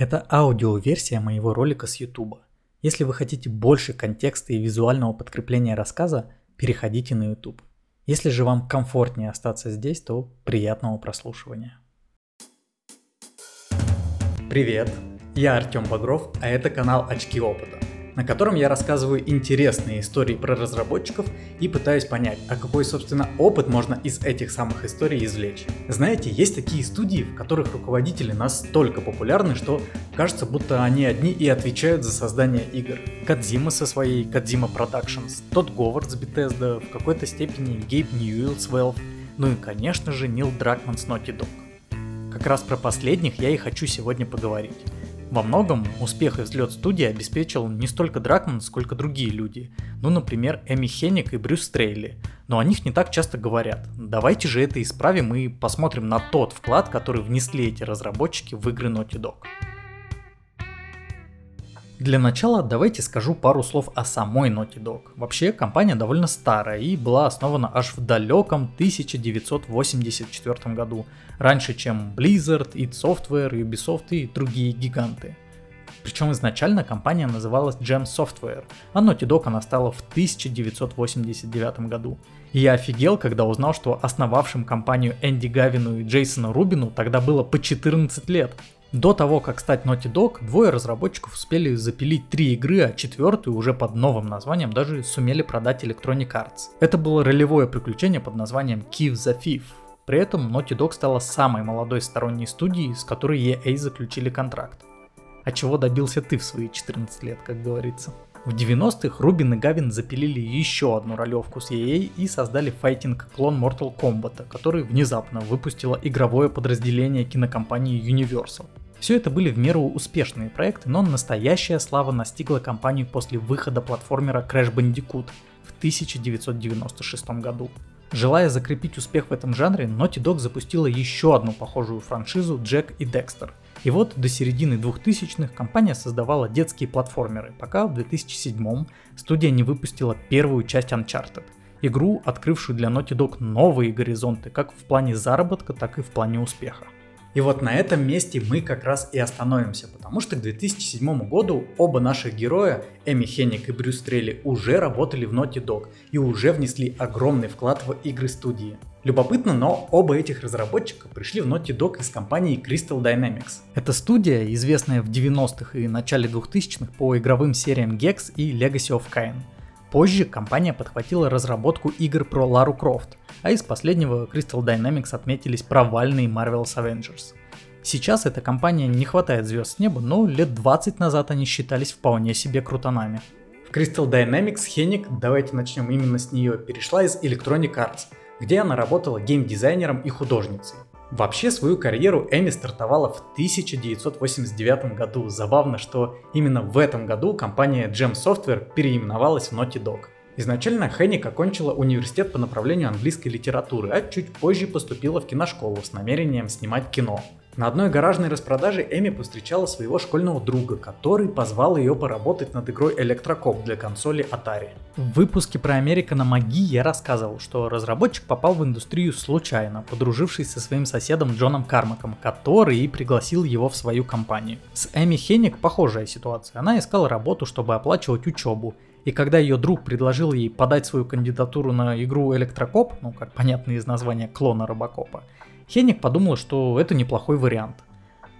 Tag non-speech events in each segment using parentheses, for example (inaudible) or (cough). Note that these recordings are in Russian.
Это аудиоверсия моего ролика с YouTube. Если вы хотите больше контекста и визуального подкрепления рассказа, переходите на YouTube. Если же вам комфортнее остаться здесь, то приятного прослушивания. Привет, я Артем Багров, а это канал Очки Опыта на котором я рассказываю интересные истории про разработчиков и пытаюсь понять, а какой, собственно, опыт можно из этих самых историй извлечь. Знаете, есть такие студии, в которых руководители настолько популярны, что кажется, будто они одни и отвечают за создание игр. Кадзима со своей Кадзима Productions, Тодд Говард с Bethesda, в какой-то степени Гейб Ньюэлл с Valve, ну и, конечно же, Нил Дракман с Naughty Dog. Как раз про последних я и хочу сегодня поговорить. Во многом успех и взлет студии обеспечил не столько Дракман, сколько другие люди. Ну, например, Эми Хенник и Брюс Стрейли. Но о них не так часто говорят. Давайте же это исправим и посмотрим на тот вклад, который внесли эти разработчики в игры Naughty Dog. Для начала давайте скажу пару слов о самой Naughty Dog. Вообще компания довольно старая и была основана аж в далеком 1984 году, раньше чем Blizzard, id Software, Ubisoft и другие гиганты. Причем изначально компания называлась Gem Software, а Naughty Dog она стала в 1989 году. И я офигел, когда узнал, что основавшим компанию Энди Гавину и Джейсону Рубину тогда было по 14 лет. До того, как стать Naughty Dog, двое разработчиков успели запилить три игры, а четвертую уже под новым названием даже сумели продать Electronic Arts. Это было ролевое приключение под названием Kill the Thief. При этом Naughty Dog стала самой молодой сторонней студией, с которой EA заключили контракт. А чего добился ты в свои 14 лет, как говорится? В 90-х Рубин и Гавин запилили еще одну ролевку с EA и создали файтинг-клон Mortal Kombat, который внезапно выпустило игровое подразделение кинокомпании Universal. Все это были в меру успешные проекты, но настоящая слава настигла компанию после выхода платформера Crash Bandicoot в 1996 году. Желая закрепить успех в этом жанре, Naughty Dog запустила еще одну похожую франшизу Джек и Декстер – и вот до середины 2000-х компания создавала детские платформеры, пока в 2007 студия не выпустила первую часть Uncharted. Игру, открывшую для Naughty Dog новые горизонты как в плане заработка, так и в плане успеха. И вот на этом месте мы как раз и остановимся, потому что к 2007 году оба наших героя, Эми Хенник и Брюс Трелли, уже работали в Naughty Dog и уже внесли огромный вклад в игры студии. Любопытно, но оба этих разработчика пришли в Naughty Dog из компании Crystal Dynamics. Это студия, известная в 90-х и начале 2000-х по игровым сериям Gex и Legacy of Kain. Позже компания подхватила разработку игр про Лару Крофт, а из последнего Crystal Dynamics отметились провальные Marvel's Avengers. Сейчас эта компания не хватает звезд с неба, но лет 20 назад они считались вполне себе крутанами. В Crystal Dynamics Хеник, давайте начнем именно с нее, перешла из Electronic Arts – где она работала геймдизайнером и художницей. Вообще свою карьеру Эми стартовала в 1989 году. Забавно, что именно в этом году компания Gem Software переименовалась в Naughty Dog. Изначально Хенник окончила университет по направлению английской литературы, а чуть позже поступила в киношколу с намерением снимать кино. На одной гаражной распродаже Эми повстречала своего школьного друга, который позвал ее поработать над игрой Электрокоп для консоли Atari. В выпуске про Америка на Маги я рассказывал, что разработчик попал в индустрию случайно, подружившись со своим соседом Джоном Кармаком, который и пригласил его в свою компанию. С Эми Хенник похожая ситуация. Она искала работу, чтобы оплачивать учебу, и когда ее друг предложил ей подать свою кандидатуру на игру Электрокоп, ну как понятно из названия клона Робокопа, Хенник подумал, что это неплохой вариант.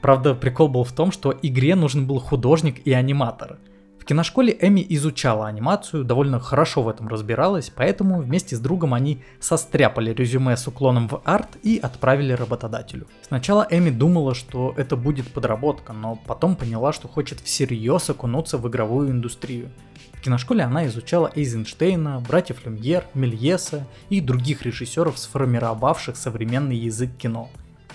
Правда, прикол был в том, что игре нужен был художник и аниматор. В киношколе Эми изучала анимацию, довольно хорошо в этом разбиралась, поэтому вместе с другом они состряпали резюме с уклоном в арт и отправили работодателю. Сначала Эми думала, что это будет подработка, но потом поняла, что хочет всерьез окунуться в игровую индустрию. В киношколе она изучала Эйзенштейна, братьев Люмьер, Мельеса и других режиссеров, сформировавших современный язык кино.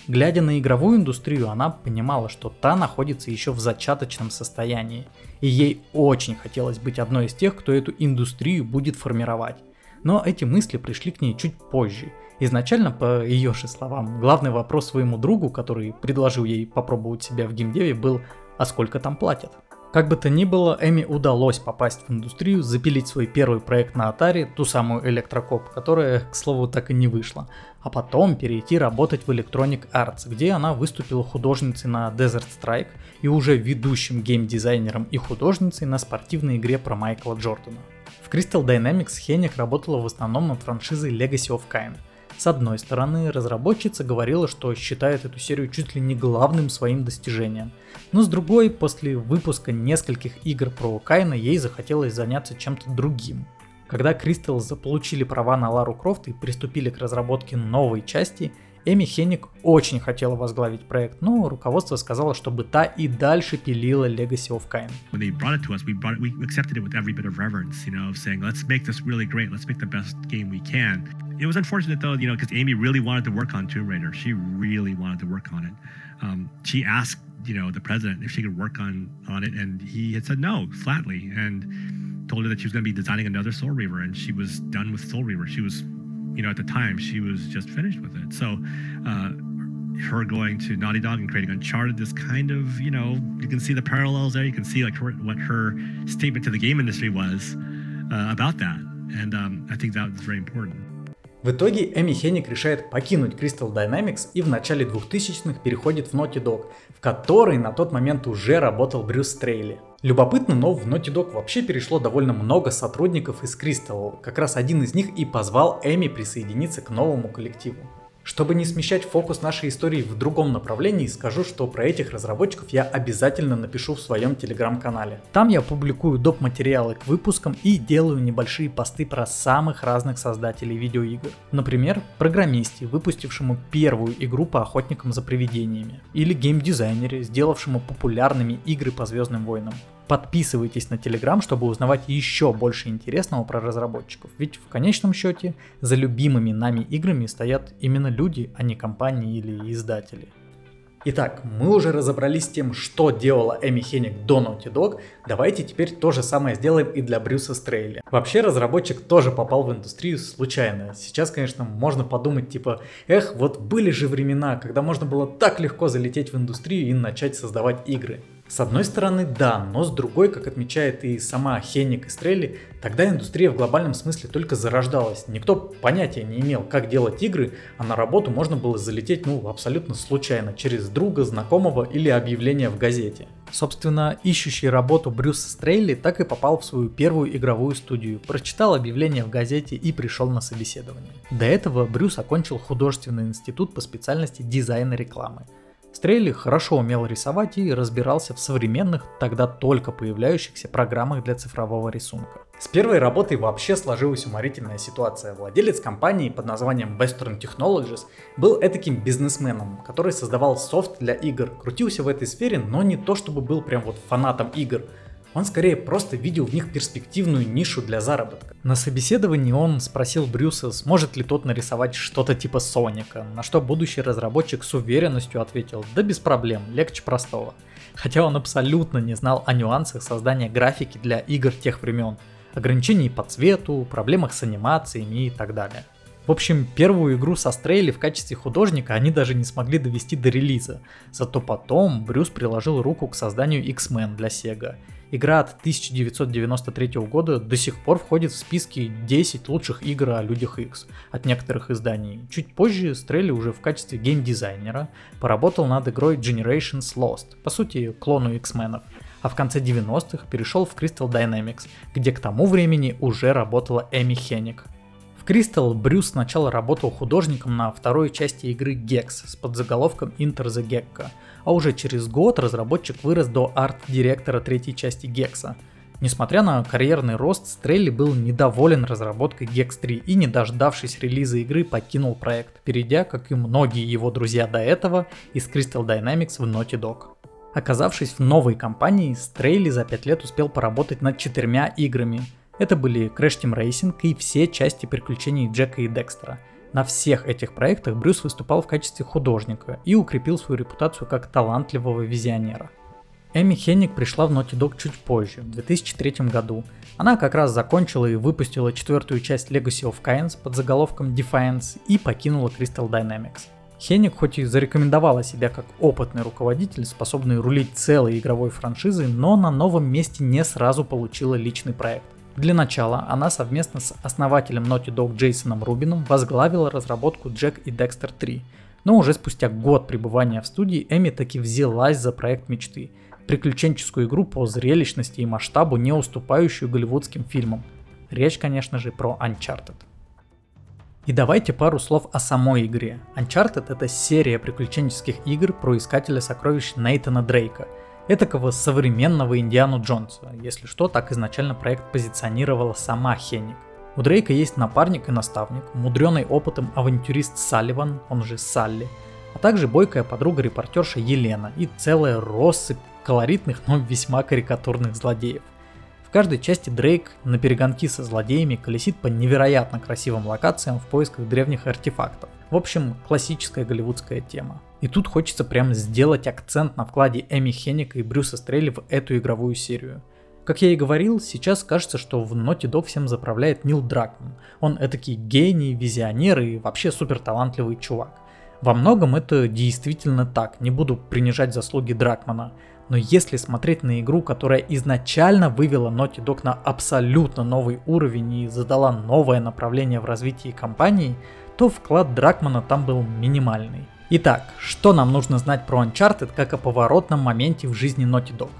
Глядя на игровую индустрию, она понимала, что та находится еще в зачаточном состоянии, и ей очень хотелось быть одной из тех, кто эту индустрию будет формировать. Но эти мысли пришли к ней чуть позже. Изначально, по ее же словам, главный вопрос своему другу, который предложил ей попробовать себя в геймдеве, был «А сколько там платят?». Как бы то ни было, Эми удалось попасть в индустрию, запилить свой первый проект на Atari, ту самую Электрокоп, которая, к слову, так и не вышла, а потом перейти работать в Electronic Arts, где она выступила художницей на Desert Strike и уже ведущим геймдизайнером и художницей на спортивной игре про Майкла Джордана. В Crystal Dynamics Хеник работала в основном над франшизой Legacy of Kain – с одной стороны, разработчица говорила, что считает эту серию чуть ли не главным своим достижением, но с другой, после выпуска нескольких игр про Кайна, ей захотелось заняться чем-то другим. Когда Crystal заполучили права на Лару Крофт и приступили к разработке новой части, Эми Хенник очень хотела возглавить проект, но руководство сказало, чтобы та и дальше пилила Legacy of Kain. When they brought it to us, we, brought it, we accepted it with every bit of reverence, you know, of saying, let's make this really great, let's make the best game we can. It was unfortunate though, you know, because Amy really wanted to work on Tomb Raider. She really wanted to work on it. Um, she asked, you know, the president if she could work on on it, and he had said no flatly, and told her that she was going to be designing another Soul Reaver, and she was done with Soul Reaver. She was you know, at the time, she was just finished with it. So, uh, her going to Naughty Dog and creating Uncharted this kind of, you know, you can see the parallels there. You can see like her, what her statement to the game industry was uh, about that. And um, I think that was very important. В итоге Эми Хенник решает покинуть Crystal Dynamics и в начале 2000-х переходит в Naughty Dog, в которой на тот момент уже работал Брюс Стрейли. Любопытно, но в Naughty Dog вообще перешло довольно много сотрудников из Crystal, как раз один из них и позвал Эми присоединиться к новому коллективу. Чтобы не смещать фокус нашей истории в другом направлении, скажу, что про этих разработчиков я обязательно напишу в своем телеграм-канале. Там я публикую доп. материалы к выпускам и делаю небольшие посты про самых разных создателей видеоигр. Например, программисте, выпустившему первую игру по охотникам за привидениями. Или геймдизайнере, сделавшему популярными игры по Звездным войнам. Подписывайтесь на Telegram, чтобы узнавать еще больше интересного про разработчиков. Ведь в конечном счете за любимыми нами играми стоят именно люди, а не компании или издатели. Итак, мы уже разобрались с тем, что делала Эми Хенник до Naughty Dog, давайте теперь то же самое сделаем и для Брюса Стрейли. Вообще разработчик тоже попал в индустрию случайно. Сейчас, конечно, можно подумать типа, эх, вот были же времена, когда можно было так легко залететь в индустрию и начать создавать игры. С одной стороны, да, но с другой, как отмечает и сама Хенник и Стрелли, тогда индустрия в глобальном смысле только зарождалась. Никто понятия не имел, как делать игры, а на работу можно было залететь ну абсолютно случайно, через друга, знакомого или объявление в газете. Собственно, ищущий работу Брюс Стрейли так и попал в свою первую игровую студию, прочитал объявление в газете и пришел на собеседование. До этого Брюс окончил художественный институт по специальности дизайна рекламы. Стрелли хорошо умел рисовать и разбирался в современных, тогда только появляющихся программах для цифрового рисунка. С первой работой вообще сложилась уморительная ситуация. Владелец компании под названием Western Technologies был этаким бизнесменом, который создавал софт для игр, крутился в этой сфере, но не то чтобы был прям вот фанатом игр, он скорее просто видел в них перспективную нишу для заработка. На собеседовании он спросил Брюса, сможет ли тот нарисовать что-то типа Соника, на что будущий разработчик с уверенностью ответил, да без проблем, легче простого. Хотя он абсолютно не знал о нюансах создания графики для игр тех времен, ограничений по цвету, проблемах с анимациями и так далее. В общем, первую игру со Стрейли в качестве художника они даже не смогли довести до релиза. Зато потом Брюс приложил руку к созданию X-Men для Sega Игра от 1993 года до сих пор входит в списки 10 лучших игр о Людях X от некоторых изданий. Чуть позже Стрелли уже в качестве геймдизайнера поработал над игрой Generations Lost, по сути клону X-менов, а в конце 90-х перешел в Crystal Dynamics, где к тому времени уже работала Эми Хенник. В Crystal Брюс сначала работал художником на второй части игры Gex с подзаголовком Inter the Gecko, а уже через год разработчик вырос до арт-директора третьей части Гекса. Несмотря на карьерный рост, Стрелли был недоволен разработкой Gex 3 и, не дождавшись релиза игры, покинул проект, перейдя, как и многие его друзья до этого, из Crystal Dynamics в Naughty Dog. Оказавшись в новой компании, Стрейли за 5 лет успел поработать над четырьмя играми. Это были Crash Team Racing и все части приключений Джека и Декстера – на всех этих проектах Брюс выступал в качестве художника и укрепил свою репутацию как талантливого визионера. Эми Хенник пришла в Naughty Dog чуть позже, в 2003 году. Она как раз закончила и выпустила четвертую часть Legacy of Kains под заголовком Defiance и покинула Crystal Dynamics. Хеник хоть и зарекомендовала себя как опытный руководитель, способный рулить целой игровой франшизой, но на новом месте не сразу получила личный проект. Для начала она совместно с основателем Naughty Dog Джейсоном Рубином возглавила разработку Jack и Dexter 3. Но уже спустя год пребывания в студии Эми таки взялась за проект мечты – приключенческую игру по зрелищности и масштабу, не уступающую голливудским фильмам. Речь, конечно же, про Uncharted. И давайте пару слов о самой игре. Uncharted это серия приключенческих игр про искателя сокровищ Нейтана Дрейка, этакого современного Индиану Джонса. Если что, так изначально проект позиционировала сама Хенник. У Дрейка есть напарник и наставник, мудренный опытом авантюрист Салливан, он же Салли, а также бойкая подруга-репортерша Елена и целая россыпь колоритных, но весьма карикатурных злодеев каждой части Дрейк на перегонки со злодеями колесит по невероятно красивым локациям в поисках древних артефактов. В общем, классическая голливудская тема. И тут хочется прям сделать акцент на вкладе Эми Хенника и Брюса Стрелли в эту игровую серию. Как я и говорил, сейчас кажется, что в Naughty Dog всем заправляет Нил Дракман. Он этакий гений, визионер и вообще супер талантливый чувак. Во многом это действительно так, не буду принижать заслуги Дракмана. Но если смотреть на игру, которая изначально вывела Naughty Dog на абсолютно новый уровень и задала новое направление в развитии компании, то вклад Дракмана там был минимальный. Итак, что нам нужно знать про Uncharted как о поворотном моменте в жизни Naughty Dog?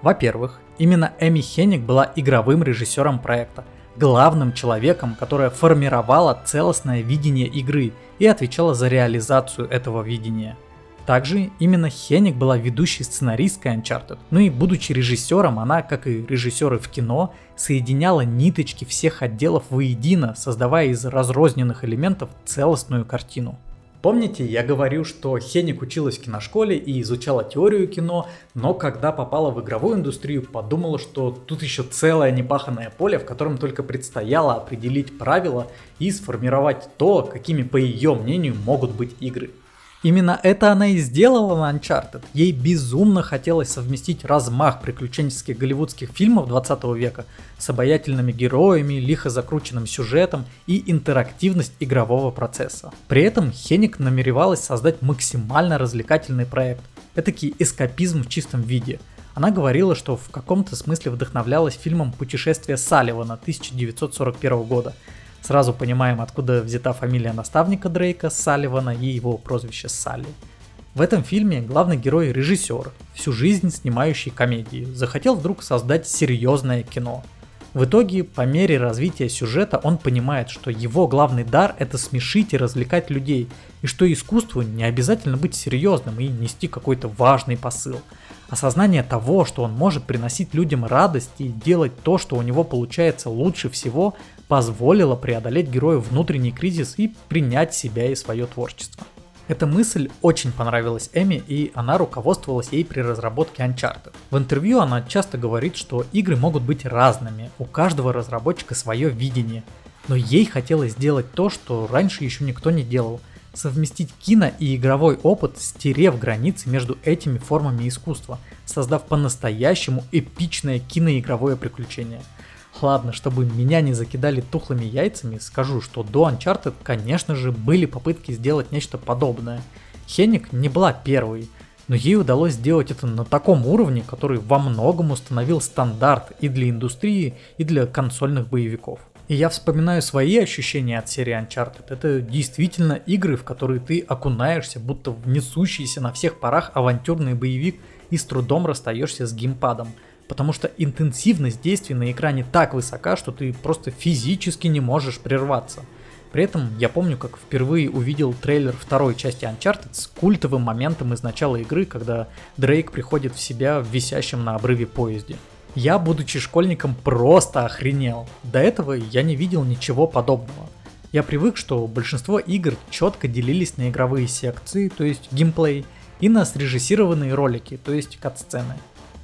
Во-первых, именно Эми Хенник была игровым режиссером проекта, главным человеком, которая формировала целостное видение игры и отвечала за реализацию этого видения – также именно Хеник была ведущей сценаристкой Uncharted. Ну и будучи режиссером, она, как и режиссеры в кино, соединяла ниточки всех отделов воедино, создавая из разрозненных элементов целостную картину. Помните, я говорил, что Хеник училась в киношколе и изучала теорию кино, но когда попала в игровую индустрию, подумала, что тут еще целое непаханное поле, в котором только предстояло определить правила и сформировать то, какими, по ее мнению, могут быть игры. Именно это она и сделала на Uncharted. Ей безумно хотелось совместить размах приключенческих голливудских фильмов 20 века с обаятельными героями, лихо закрученным сюжетом и интерактивность игрового процесса. При этом Хеник намеревалась создать максимально развлекательный проект. Этакий эскапизм в чистом виде. Она говорила, что в каком-то смысле вдохновлялась фильмом «Путешествие Салливана» 1941 года – Сразу понимаем, откуда взята фамилия наставника Дрейка, Салливана и его прозвище Салли. В этом фильме главный герой режиссер, всю жизнь снимающий комедии, захотел вдруг создать серьезное кино. В итоге, по мере развития сюжета, он понимает, что его главный дар это смешить и развлекать людей, и что искусству не обязательно быть серьезным и нести какой-то важный посыл. Осознание того, что он может приносить людям радость и делать то, что у него получается лучше всего, позволило преодолеть герою внутренний кризис и принять себя и свое творчество. Эта мысль очень понравилась Эми, и она руководствовалась ей при разработке Uncharted. В интервью она часто говорит, что игры могут быть разными, у каждого разработчика свое видение, но ей хотелось сделать то, что раньше еще никто не делал – совместить кино и игровой опыт, стерев границы между этими формами искусства, создав по-настоящему эпичное киноигровое приключение – Ладно, чтобы меня не закидали тухлыми яйцами, скажу, что до Uncharted, конечно же, были попытки сделать нечто подобное. Хеник не была первой, но ей удалось сделать это на таком уровне, который во многом установил стандарт и для индустрии, и для консольных боевиков. И я вспоминаю свои ощущения от серии Uncharted. Это действительно игры, в которые ты окунаешься, будто в несущийся на всех парах авантюрный боевик и с трудом расстаешься с геймпадом потому что интенсивность действий на экране так высока, что ты просто физически не можешь прерваться. При этом я помню, как впервые увидел трейлер второй части Uncharted с культовым моментом из начала игры, когда Дрейк приходит в себя в висящем на обрыве поезде. Я, будучи школьником, просто охренел. До этого я не видел ничего подобного. Я привык, что большинство игр четко делились на игровые секции, то есть геймплей, и на срежиссированные ролики, то есть кат-сцены.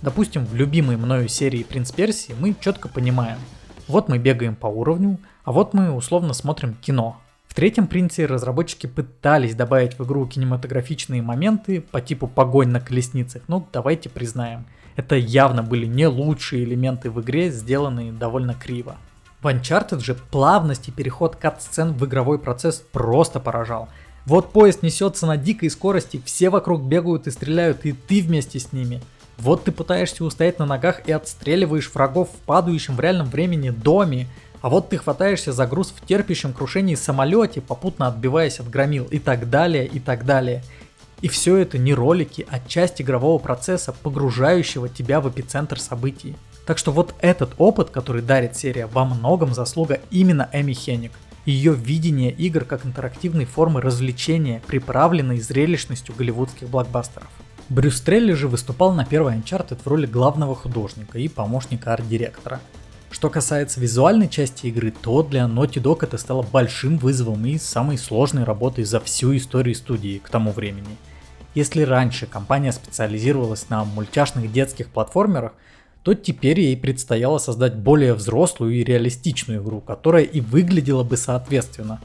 Допустим, в любимой мною серии «Принц Персии» мы четко понимаем, вот мы бегаем по уровню, а вот мы условно смотрим кино. В третьем принце разработчики пытались добавить в игру кинематографичные моменты по типу погонь на колесницах, но давайте признаем, это явно были не лучшие элементы в игре, сделанные довольно криво. В Uncharted же плавность и переход кат-сцен в игровой процесс просто поражал. Вот поезд несется на дикой скорости, все вокруг бегают и стреляют, и ты вместе с ними. Вот ты пытаешься устоять на ногах и отстреливаешь врагов в падающем в реальном времени доме. А вот ты хватаешься за груз в терпящем крушении самолете, попутно отбиваясь от громил и так далее, и так далее. И все это не ролики, а часть игрового процесса, погружающего тебя в эпицентр событий. Так что вот этот опыт, который дарит серия, во многом заслуга именно Эми Хенник. Ее видение игр как интерактивной формы развлечения, приправленной зрелищностью голливудских блокбастеров. Брюс Трелли же выступал на первой Uncharted в роли главного художника и помощника арт-директора. Что касается визуальной части игры, то для Naughty Dog это стало большим вызовом и самой сложной работой за всю историю студии к тому времени – если раньше компания специализировалась на мультяшных детских платформерах, то теперь ей предстояло создать более взрослую и реалистичную игру, которая и выглядела бы соответственно.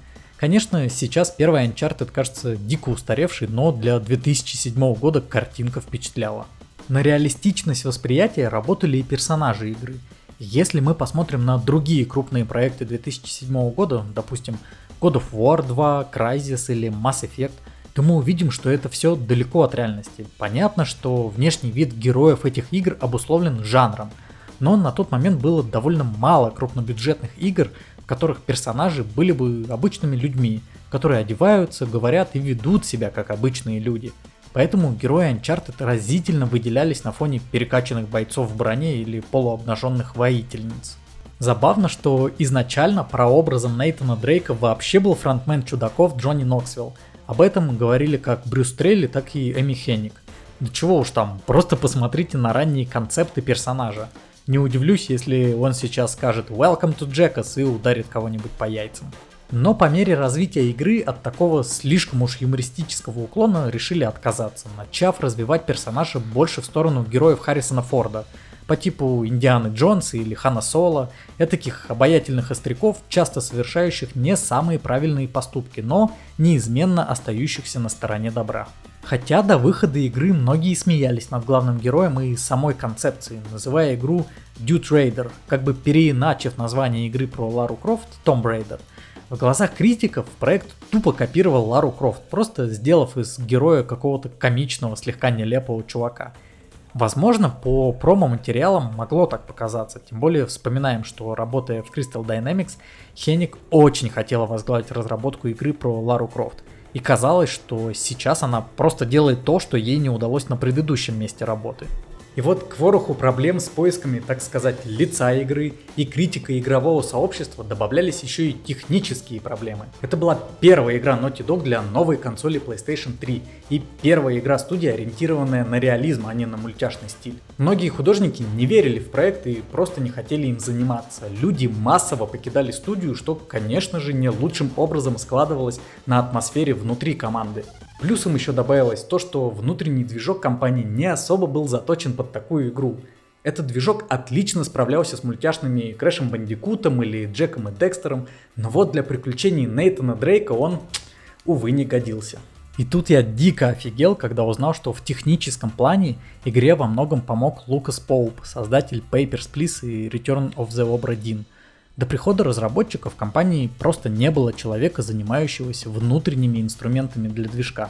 Конечно, сейчас первая Uncharted кажется дико устаревшей, но для 2007 года картинка впечатляла. На реалистичность восприятия работали и персонажи игры. Если мы посмотрим на другие крупные проекты 2007 года, допустим, God of War 2, Crysis или Mass Effect – то мы увидим, что это все далеко от реальности. Понятно, что внешний вид героев этих игр обусловлен жанром, но на тот момент было довольно мало крупнобюджетных игр, в которых персонажи были бы обычными людьми, которые одеваются, говорят и ведут себя как обычные люди. Поэтому герои Uncharted разительно выделялись на фоне перекачанных бойцов в броне или полуобнаженных воительниц. Забавно, что изначально прообразом Нейтана Дрейка вообще был фронтмен чудаков Джонни Ноксвилл, об этом говорили как Брюс Трелли, так и Эми Хенник. Да чего уж там, просто посмотрите на ранние концепты персонажа. Не удивлюсь, если он сейчас скажет «Welcome to Jackass» и ударит кого-нибудь по яйцам. Но по мере развития игры от такого слишком уж юмористического уклона решили отказаться, начав развивать персонажа больше в сторону героев Харрисона Форда – по типу Индианы Джонса или Хана Соло, таких обаятельных остряков, часто совершающих не самые правильные поступки, но неизменно остающихся на стороне добра. Хотя до выхода игры многие смеялись над главным героем и самой концепцией, называя игру Dude Raider, как бы переиначив название игры про Лару Крофт Tomb Raider. В глазах критиков проект тупо копировал Лару Крофт, просто сделав из героя какого-то комичного, слегка нелепого чувака – Возможно, по промо-материалам могло так показаться, тем более вспоминаем, что работая в Crystal Dynamics, Хеник очень хотела возглавить разработку игры про Лару Крофт. И казалось, что сейчас она просто делает то, что ей не удалось на предыдущем месте работы. И вот к вороху проблем с поисками, так сказать, лица игры и критика игрового сообщества добавлялись еще и технические проблемы. Это была первая игра Naughty Dog для новой консоли PlayStation 3 и первая игра студии, ориентированная на реализм, а не на мультяшный стиль. Многие художники не верили в проект и просто не хотели им заниматься. Люди массово покидали студию, что, конечно же, не лучшим образом складывалось на атмосфере внутри команды. Плюсом еще добавилось то, что внутренний движок компании не особо был заточен под такую игру. Этот движок отлично справлялся с мультяшными Крэшем Бандикутом или Джеком и Декстером, но вот для приключений Нейтана Дрейка он, увы, не годился. И тут я дико офигел, когда узнал, что в техническом плане игре во многом помог Лукас Поуп, создатель Papers, Please и Return of the Obra Dinn – до прихода разработчиков в компании просто не было человека, занимающегося внутренними инструментами для движка.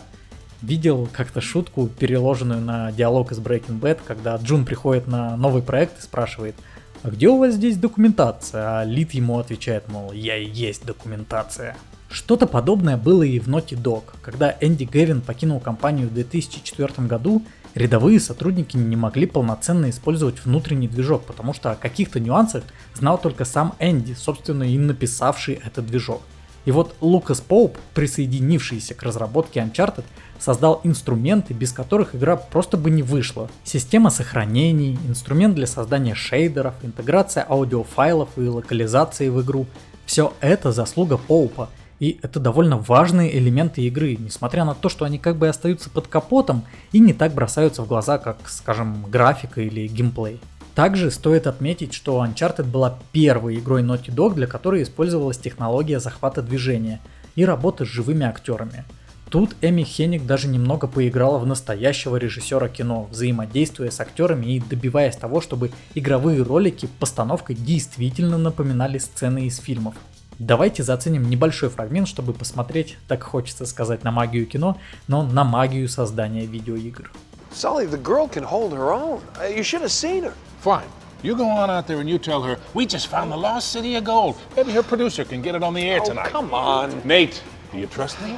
Видел как-то шутку, переложенную на диалог из Breaking Bad, когда Джун приходит на новый проект и спрашивает, а где у вас здесь документация? А Лид ему отвечает, мол, я и есть документация. Что-то подобное было и в Naughty Dog. Когда Энди Гевин покинул компанию в 2004 году, рядовые сотрудники не могли полноценно использовать внутренний движок, потому что о каких-то нюансах знал только сам Энди, собственно и написавший этот движок. И вот Лукас Поуп, присоединившийся к разработке Uncharted, создал инструменты, без которых игра просто бы не вышла. Система сохранений, инструмент для создания шейдеров, интеграция аудиофайлов и локализации в игру. Все это заслуга Поупа – и это довольно важные элементы игры, несмотря на то, что они как бы остаются под капотом и не так бросаются в глаза, как, скажем, графика или геймплей. Также стоит отметить, что Uncharted была первой игрой Naughty Dog, для которой использовалась технология захвата движения и работы с живыми актерами. Тут Эми Хенник даже немного поиграла в настоящего режиссера кино, взаимодействуя с актерами и добиваясь того, чтобы игровые ролики постановкой действительно напоминали сцены из фильмов. Давайте заценим небольшой фрагмент, чтобы посмотреть, так хочется сказать, на магию кино, но на магию создания видеоигр. Sully, the girl can hold her own. Uh, You should have seen her. Fine. You go on out there and you tell her, we just found the lost city of gold. Maybe her producer can get it on the air Oh, tonight. come on. Nate, do you trust me?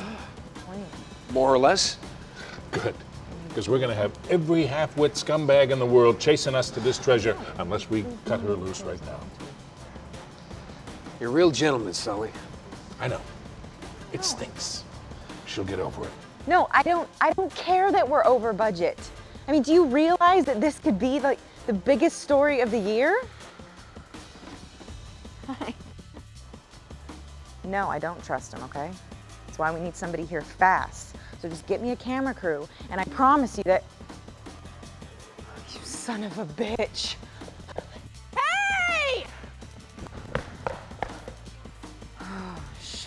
More or less. Good. Because we're going to have every half wit scumbag in the world chasing us to this treasure unless we cut her loose right now. You're a real gentleman, Sully. I know. It stinks. She'll get over it. No, I don't I don't care that we're over budget. I mean, do you realize that this could be like the biggest story of the year? (laughs) no, I don't trust him, okay? That's why we need somebody here fast. So just get me a camera crew and I promise you that You son of a bitch.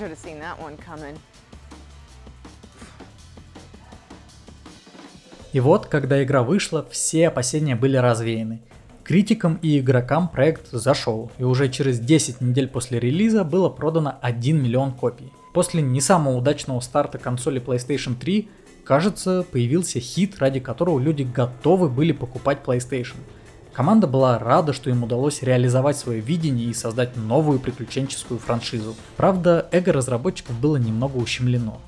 Should have seen that one coming. И вот, когда игра вышла, все опасения были развеяны. Критикам и игрокам проект зашел, и уже через 10 недель после релиза было продано 1 миллион копий. После не самого удачного старта консоли PlayStation 3, кажется, появился хит, ради которого люди готовы были покупать PlayStation. Команда была рада, что им удалось реализовать свое видение и создать новую приключенческую франшизу. Правда, эго разработчиков было немного ущемлено.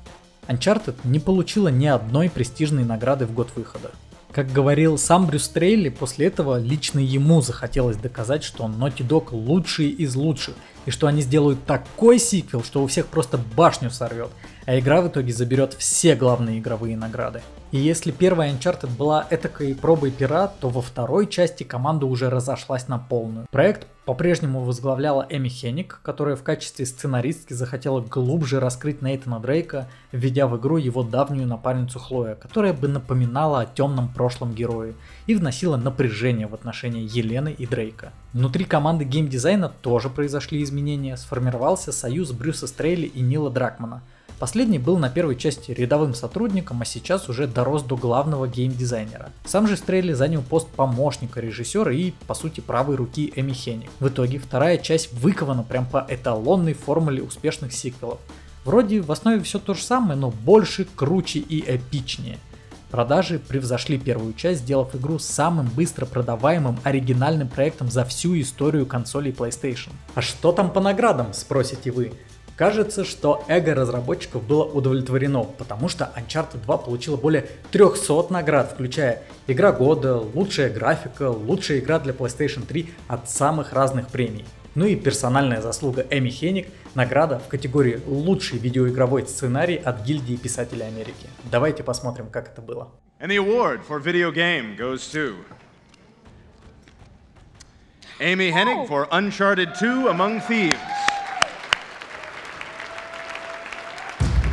Uncharted не получила ни одной престижной награды в год выхода. Как говорил сам Брюс Трейли, после этого лично ему захотелось доказать, что Naughty Dog лучшие из лучших, и что они сделают такой сиквел, что у всех просто башню сорвет, а игра в итоге заберет все главные игровые награды. И если первая Uncharted была этакой пробой пера, то во второй части команда уже разошлась на полную. Проект по-прежнему возглавляла Эми Хенник, которая в качестве сценаристки захотела глубже раскрыть Нейтана Дрейка, введя в игру его давнюю напарницу Хлоя, которая бы напоминала о темном прошлом героя и вносила напряжение в отношения Елены и Дрейка. Внутри команды геймдизайна тоже произошли изменения, сформировался союз Брюса Стрейли и Нила Дракмана. Последний был на первой части рядовым сотрудником, а сейчас уже дорос до главного геймдизайнера. Сам же Стрейли занял пост помощника режиссера и, по сути, правой руки Эми Хенник. В итоге вторая часть выкована прям по эталонной формуле успешных сиквелов. Вроде в основе все то же самое, но больше, круче и эпичнее. Продажи превзошли первую часть, сделав игру самым быстро продаваемым оригинальным проектом за всю историю консолей PlayStation. А что там по наградам, спросите вы? Кажется, что эго разработчиков было удовлетворено, потому что Uncharted 2 получила более 300 наград, включая Игра года, лучшая графика, лучшая игра для PlayStation 3 от самых разных премий. Ну и персональная заслуга Эми Хенник, награда в категории «Лучший видеоигровой сценарий» от гильдии писателей Америки. Давайте посмотрим, как это было. And the award for video game goes to Amy Hennig for Uncharted 2 Among Thieves.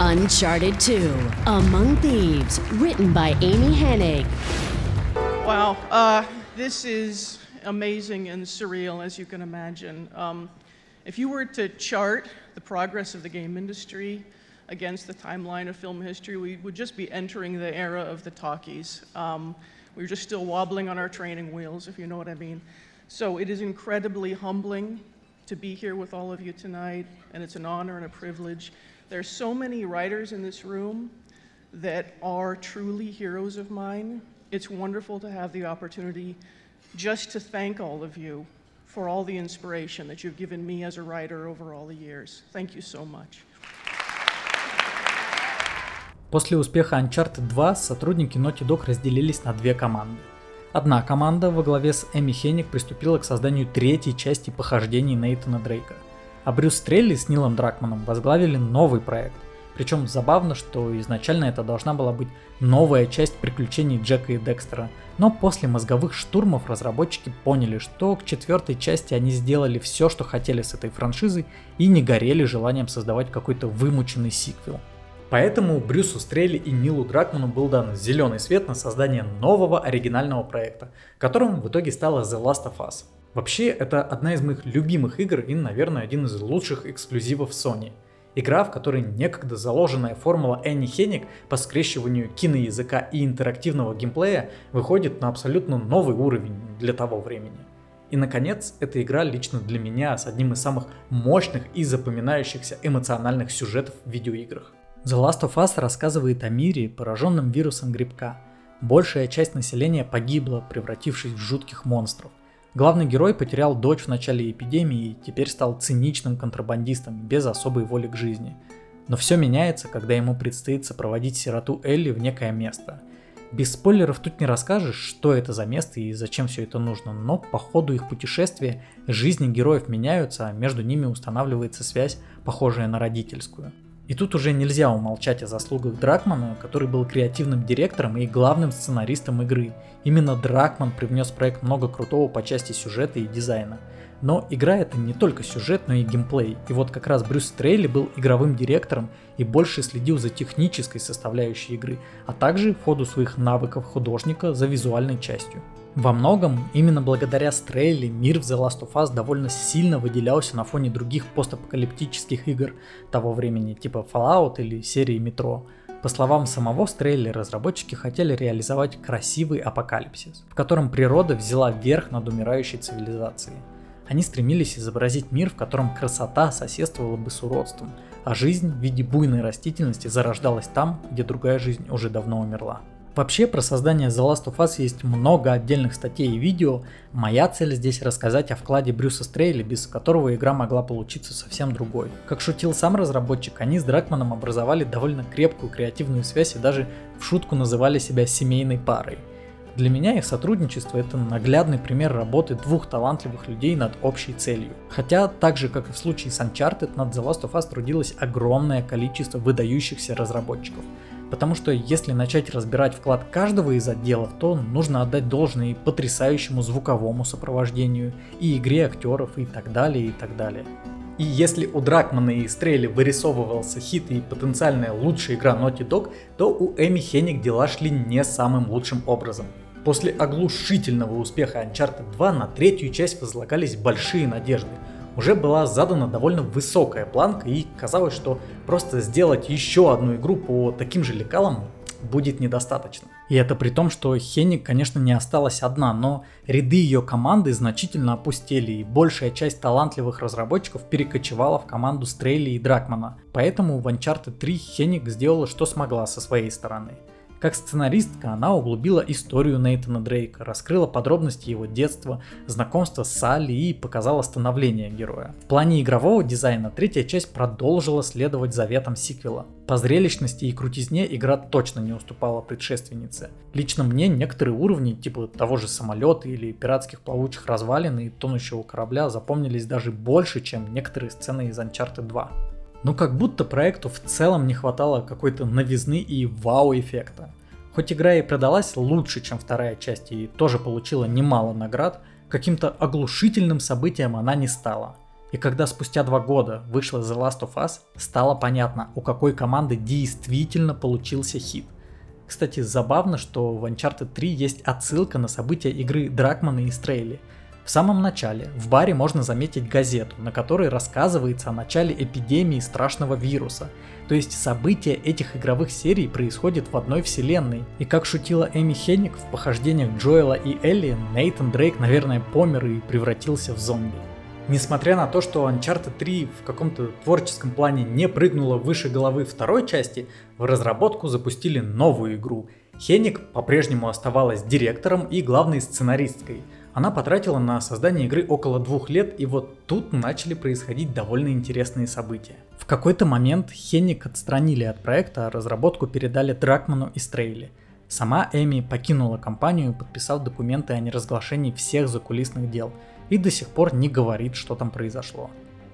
Uncharted 2 Among Thieves, written by Amy Hennig. Wow, uh, this is amazing and surreal, as you can imagine. Um, if you were to chart the progress of the game industry against the timeline of film history, we would just be entering the era of the talkies. Um, we're just still wobbling on our training wheels, if you know what I mean. So it is incredibly humbling to be here with all of you tonight, and it's an honor and a privilege. There's so many writers in this room that are truly heroes of mine. It's wonderful to have the opportunity just to thank all of you for all the inspiration that you've given me as a writer over all the years. Thank you so much. После успеха Uncharted 2 сотрудники Naughty Dog разделились на две команды. Одна команда во главе с Эми Хенник приступила к созданию третьей части похождений Нейтана Дрейка, а Брюс Стрелли с Нилом Дракманом возглавили новый проект. Причем забавно, что изначально это должна была быть новая часть приключений Джека и Декстера, но после мозговых штурмов разработчики поняли, что к четвертой части они сделали все, что хотели с этой франшизой и не горели желанием создавать какой-то вымученный сиквел. Поэтому Брюсу Стрелли и Нилу Дракману был дан зеленый свет на создание нового оригинального проекта, которым в итоге стала The Last of Us. Вообще, это одна из моих любимых игр и, наверное, один из лучших эксклюзивов Sony. Игра, в которой некогда заложенная формула Энни Хенник по скрещиванию киноязыка и интерактивного геймплея выходит на абсолютно новый уровень для того времени. И, наконец, эта игра лично для меня с одним из самых мощных и запоминающихся эмоциональных сюжетов в видеоиграх. The Last of Us рассказывает о мире, пораженном вирусом грибка. Большая часть населения погибла, превратившись в жутких монстров. Главный герой потерял дочь в начале эпидемии и теперь стал циничным контрабандистом без особой воли к жизни. Но все меняется, когда ему предстоит сопроводить сироту Элли в некое место – без спойлеров тут не расскажешь, что это за место и зачем все это нужно, но по ходу их путешествия жизни героев меняются, а между ними устанавливается связь, похожая на родительскую. И тут уже нельзя умолчать о заслугах Дракмана, который был креативным директором и главным сценаристом игры. Именно Дракман привнес проект много крутого по части сюжета и дизайна – но игра это не только сюжет, но и геймплей. И вот как раз Брюс Трейли был игровым директором и больше следил за технической составляющей игры, а также в ходу своих навыков художника за визуальной частью. Во многом, именно благодаря Стрейли, мир в The Last of Us довольно сильно выделялся на фоне других постапокалиптических игр того времени, типа Fallout или серии Metro. По словам самого Стрейли, разработчики хотели реализовать красивый апокалипсис, в котором природа взяла верх над умирающей цивилизацией. Они стремились изобразить мир, в котором красота соседствовала бы с уродством, а жизнь в виде буйной растительности зарождалась там, где другая жизнь уже давно умерла. Вообще про создание The Last of Us есть много отдельных статей и видео. Моя цель здесь рассказать о вкладе Брюса Стрейли, без которого игра могла получиться совсем другой. Как шутил сам разработчик, они с Дракманом образовали довольно крепкую креативную связь и даже в шутку называли себя семейной парой. Для меня их сотрудничество это наглядный пример работы двух талантливых людей над общей целью. Хотя, так же как и в случае с Uncharted, над The Last of Us трудилось огромное количество выдающихся разработчиков. Потому что если начать разбирать вклад каждого из отделов, то нужно отдать должное и потрясающему звуковому сопровождению, и игре актеров, и так далее, и так далее. И если у Дракмана и Стрейли вырисовывался хит и потенциальная лучшая игра Naughty Dog, то у Эми Хенник дела шли не самым лучшим образом. После оглушительного успеха Uncharted 2 на третью часть возлагались большие надежды. Уже была задана довольно высокая планка и казалось, что просто сделать еще одну игру по таким же лекалам будет недостаточно. И это при том, что Хенник, конечно, не осталась одна, но ряды ее команды значительно опустели, и большая часть талантливых разработчиков перекочевала в команду Стрейли и Дракмана. Поэтому в Uncharted 3 Хенник сделала, что смогла со своей стороны. Как сценаристка она углубила историю Нейтана Дрейка, раскрыла подробности его детства, знакомства с Салли и показала становление героя. В плане игрового дизайна третья часть продолжила следовать заветам сиквела. По зрелищности и крутизне игра точно не уступала предшественнице. Лично мне некоторые уровни, типа того же самолета или пиратских плавучих развалин и тонущего корабля запомнились даже больше, чем некоторые сцены из Uncharted 2. Но как будто проекту в целом не хватало какой-то новизны и вау-эффекта. Хоть игра и продалась лучше, чем вторая часть и тоже получила немало наград, каким-то оглушительным событием она не стала. И когда спустя два года вышла The Last of Us, стало понятно, у какой команды действительно получился хит. Кстати, забавно, что в Uncharted 3 есть отсылка на события игры Дракмана и Стрейли – в самом начале в баре можно заметить газету, на которой рассказывается о начале эпидемии страшного вируса. То есть события этих игровых серий происходят в одной вселенной. И как шутила Эми Хенник в похождениях Джоэла и Элли, Нейтан Дрейк, наверное, помер и превратился в зомби. Несмотря на то, что Uncharted 3 в каком-то творческом плане не прыгнула выше головы второй части, в разработку запустили новую игру. Хенник по-прежнему оставалась директором и главной сценаристкой – она потратила на создание игры около двух лет, и вот тут начали происходить довольно интересные события. В какой-то момент Хенник отстранили от проекта, а разработку передали Дракману и Стрейли. Сама Эми покинула компанию, подписав документы о неразглашении всех закулисных дел, и до сих пор не говорит, что там произошло.